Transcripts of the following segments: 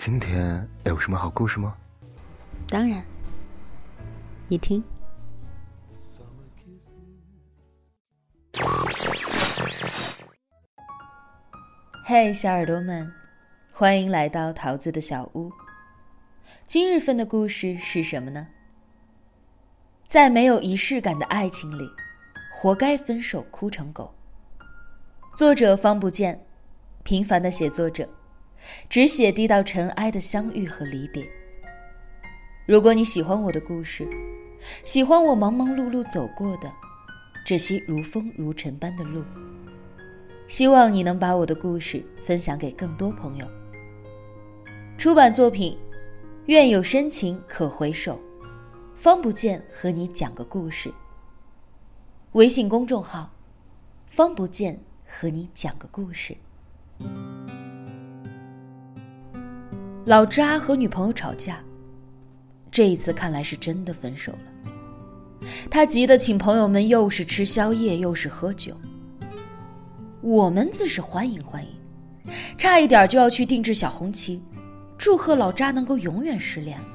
今天有什么好故事吗？当然，你听。嘿，小耳朵们，欢迎来到桃子的小屋。今日份的故事是什么呢？在没有仪式感的爱情里，活该分手哭成狗。作者方不见，平凡的写作者，只写低到尘埃的相遇和离别。如果你喜欢我的故事，喜欢我忙忙碌碌走过的这些如风如尘般的路。希望你能把我的故事分享给更多朋友。出版作品，愿有深情可回首，方不见和你讲个故事。微信公众号，方不见和你讲个故事。老扎和女朋友吵架，这一次看来是真的分手了。他急得请朋友们又是吃宵夜又是喝酒。我们自是欢迎欢迎，差一点就要去定制小红旗，祝贺老扎能够永远失恋了。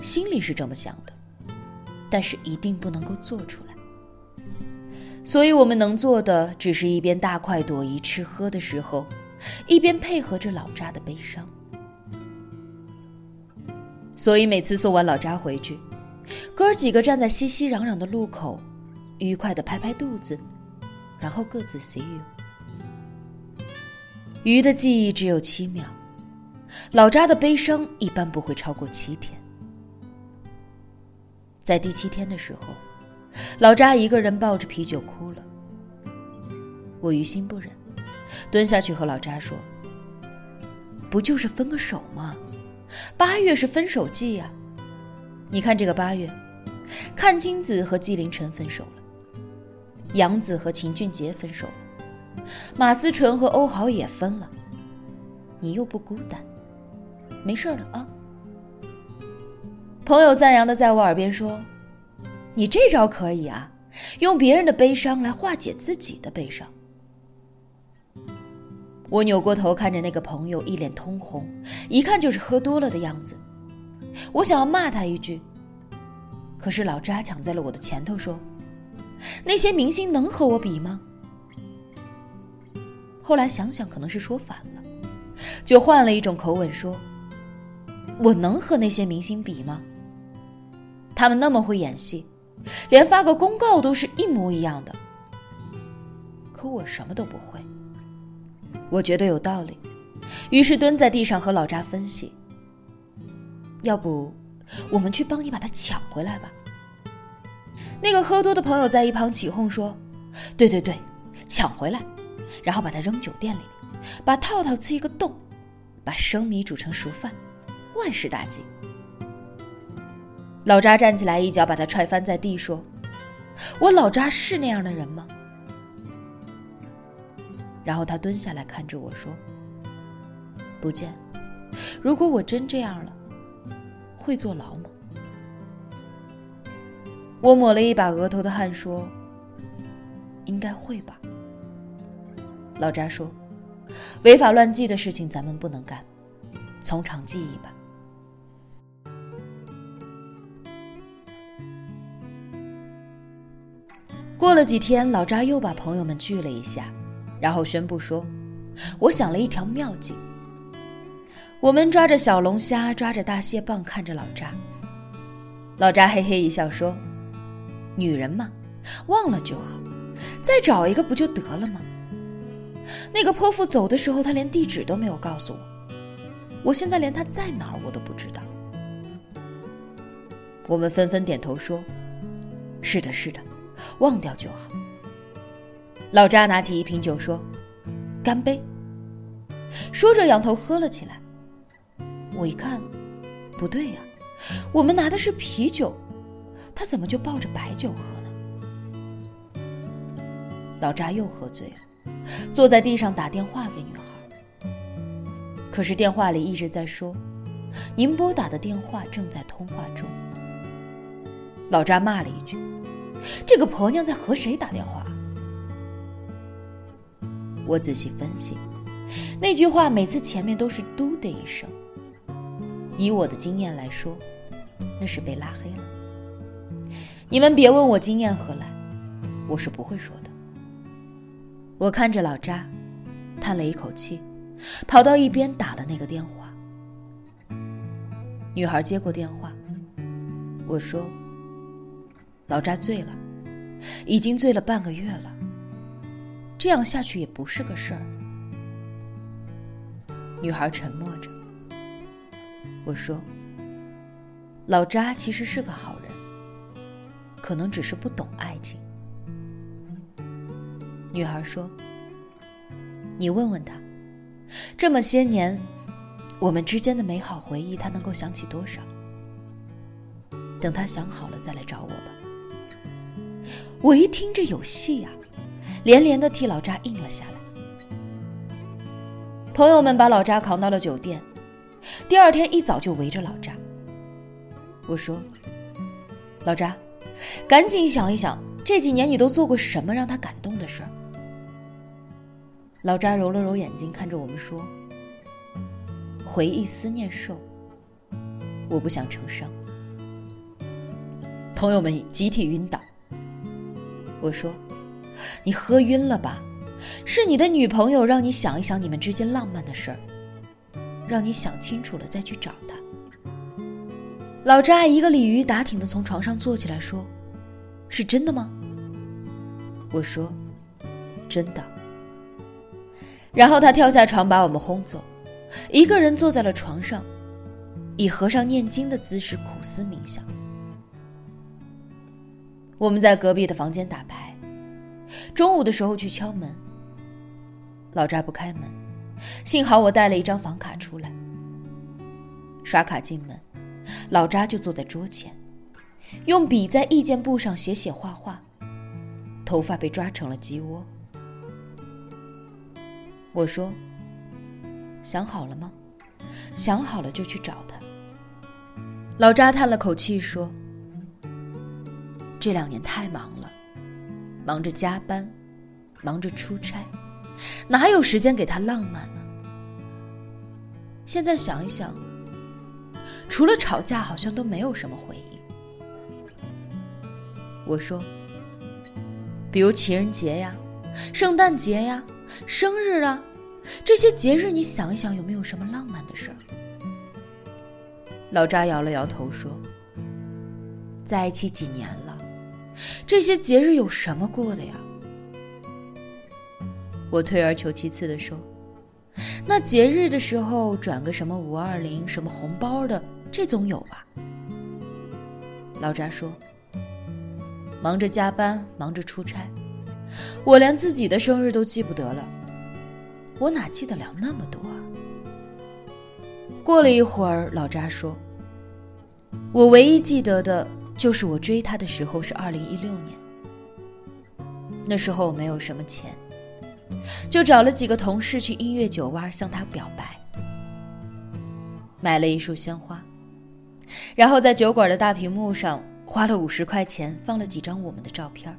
心里是这么想的，但是一定不能够做出来。所以我们能做的，只是一边大快朵颐吃喝的时候，一边配合着老扎的悲伤。所以每次送完老扎回去，哥几个站在熙熙攘攘的路口。愉快的拍拍肚子，然后各自 see you。鱼的记忆只有七秒，老扎的悲伤一般不会超过七天。在第七天的时候，老扎一个人抱着啤酒哭了。我于心不忍，蹲下去和老扎说：“不就是分个手吗？八月是分手季呀。你看这个八月，阚清子和纪凌尘分手了。”杨紫和秦俊杰分手了，马思纯和欧豪也分了。你又不孤单，没事了啊。朋友赞扬的在我耳边说：“你这招可以啊，用别人的悲伤来化解自己的悲伤。”我扭过头看着那个朋友，一脸通红，一看就是喝多了的样子。我想要骂他一句，可是老扎抢在了我的前头说。那些明星能和我比吗？后来想想，可能是说反了，就换了一种口吻说：“我能和那些明星比吗？他们那么会演戏，连发个公告都是一模一样的。可我什么都不会。”我觉得有道理，于是蹲在地上和老扎分析：“要不，我们去帮你把他抢回来吧。”那个喝多的朋友在一旁起哄说：“对对对，抢回来，然后把它扔酒店里，把套套刺一个洞，把生米煮成熟饭，万事大吉。”老扎站起来，一脚把他踹翻在地，说：“我老扎是那样的人吗？”然后他蹲下来看着我说：“不见，如果我真这样了，会坐牢吗？”我抹了一把额头的汗，说：“应该会吧。”老扎说：“违法乱纪的事情咱们不能干，从长计议吧。”过了几天，老扎又把朋友们聚了一下，然后宣布说：“我想了一条妙计。”我们抓着小龙虾，抓着大蟹棒，看着老扎。老扎嘿嘿一笑说。女人嘛，忘了就好，再找一个不就得了吗？那个泼妇走的时候，他连地址都没有告诉我，我现在连他在哪儿我都不知道。我们纷纷点头说：“是的，是的，忘掉就好。”老扎拿起一瓶酒说：“干杯！”说着仰头喝了起来。我一看，不对呀，我们拿的是啤酒。他怎么就抱着白酒喝呢？老扎又喝醉了，坐在地上打电话给女孩。可是电话里一直在说：“您拨打的电话正在通话中。”老扎骂了一句：“这个婆娘在和谁打电话？”我仔细分析，那句话每次前面都是“嘟”的一声。以我的经验来说，那是被拉黑了。你们别问我经验何来，我是不会说的。我看着老扎，叹了一口气，跑到一边打了那个电话。女孩接过电话，我说：“老扎醉了，已经醉了半个月了。这样下去也不是个事儿。”女孩沉默着。我说：“老扎其实是个好人，可能只是不懂爱情。”女孩说：“你问问他，这么些年，我们之间的美好回忆，他能够想起多少？等他想好了再来找我吧。”我一听这有戏呀，连连的替老扎应了下来。朋友们把老扎扛到了酒店。第二天一早就围着老扎。我说：“老扎，赶紧想一想，这几年你都做过什么让他感动的事儿？”老扎揉了揉眼睛，看着我们说：“回忆思念瘦，我不想成伤。”朋友们集体晕倒。我说：“你喝晕了吧？是你的女朋友让你想一想你们之间浪漫的事儿。”让你想清楚了再去找她。老扎一个鲤鱼打挺的从床上坐起来说：“是真的吗？”我说：“真的。”然后他跳下床把我们轰走，一个人坐在了床上，以和尚念经的姿势苦思冥想。我们在隔壁的房间打牌，中午的时候去敲门，老扎不开门。幸好我带了一张房卡出来，刷卡进门，老扎就坐在桌前，用笔在意见簿上写写画画，头发被抓成了鸡窝。我说：“想好了吗？想好了就去找他。”老扎叹了口气说：“这两年太忙了，忙着加班，忙着出差。”哪有时间给他浪漫呢？现在想一想，除了吵架，好像都没有什么回忆。我说，比如情人节呀、圣诞节呀、生日啊，这些节日，你想一想，有没有什么浪漫的事儿？老扎摇了摇头说：“在一起几年了，这些节日有什么过的呀？”我退而求其次地说：“那节日的时候转个什么五二零、什么红包的，这总有吧？”老扎说：“忙着加班，忙着出差，我连自己的生日都记不得了，我哪记得了那么多啊？”过了一会儿，老扎说：“我唯一记得的就是我追他的时候是二零一六年，那时候我没有什么钱。”就找了几个同事去音乐酒吧向他表白，买了一束鲜花，然后在酒馆的大屏幕上花了五十块钱放了几张我们的照片。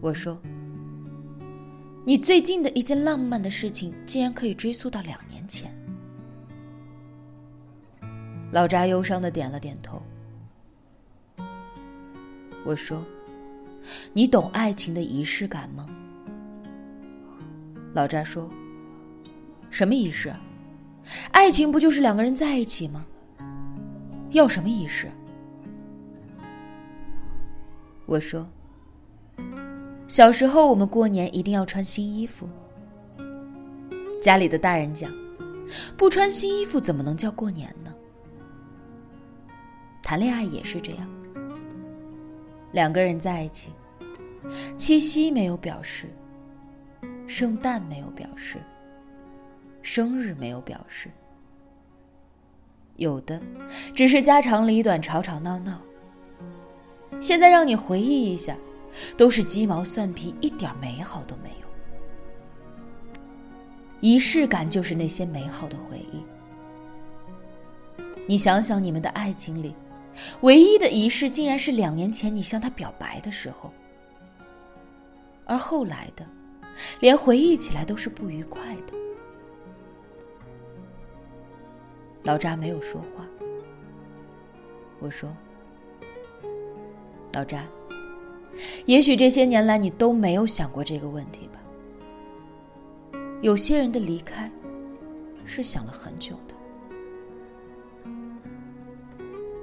我说：“你最近的一件浪漫的事情，竟然可以追溯到两年前。”老扎忧伤的点了点头。我说。你懂爱情的仪式感吗？老扎说：“什么仪式？爱情不就是两个人在一起吗？要什么仪式？”我说：“小时候我们过年一定要穿新衣服，家里的大人讲，不穿新衣服怎么能叫过年呢？谈恋爱也是这样。”两个人在一起，七夕没有表示，圣诞没有表示，生日没有表示，有的只是家长里短、吵吵闹闹。现在让你回忆一下，都是鸡毛蒜皮，一点美好都没有。仪式感就是那些美好的回忆。你想想，你们的爱情里。唯一的仪式，竟然是两年前你向他表白的时候。而后来的，连回忆起来都是不愉快的。老扎没有说话。我说：“老扎，也许这些年来你都没有想过这个问题吧？有些人的离开，是想了很久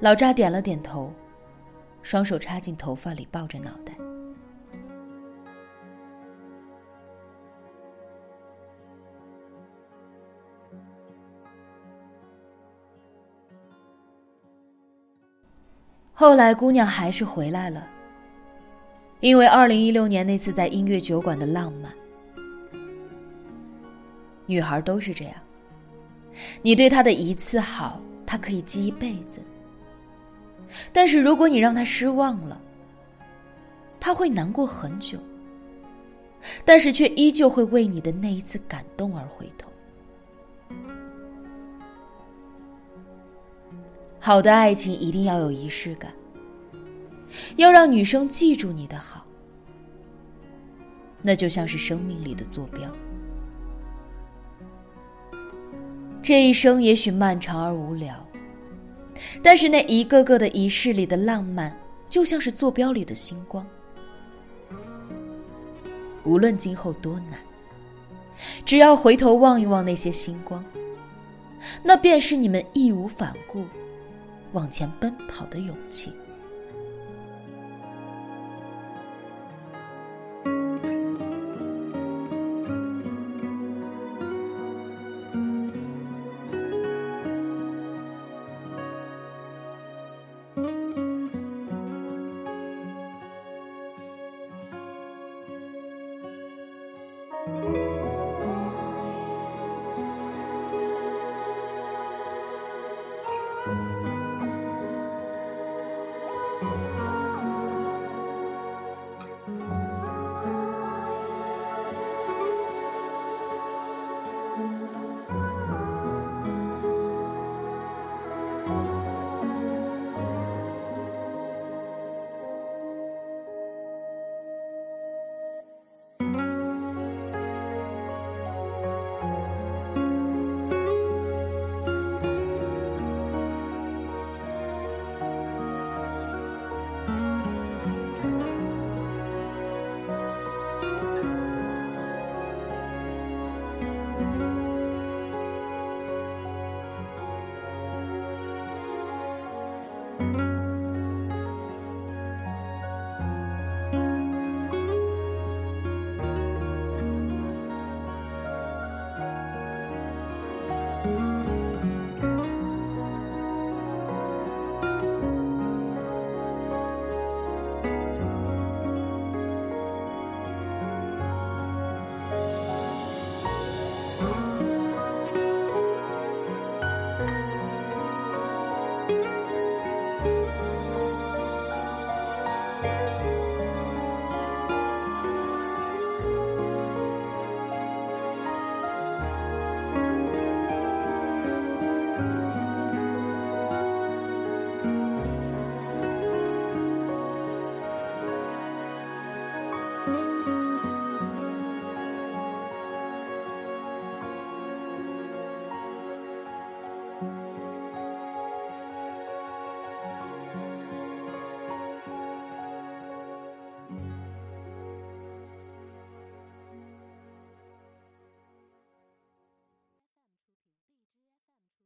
老扎点了点头，双手插进头发里，抱着脑袋。后来，姑娘还是回来了，因为二零一六年那次在音乐酒馆的浪漫。女孩都是这样，你对她的一次好，她可以记一辈子；但是如果你让他失望了，他会难过很久，但是却依旧会为你的那一次感动而回头。好的爱情一定要有仪式感，要让女生记住你的好，那就像是生命里的坐标。这一生也许漫长而无聊，但是那一个个的仪式里的浪漫，就像是坐标里的星光。无论今后多难，只要回头望一望那些星光，那便是你们义无反顾。往前奔跑的勇气。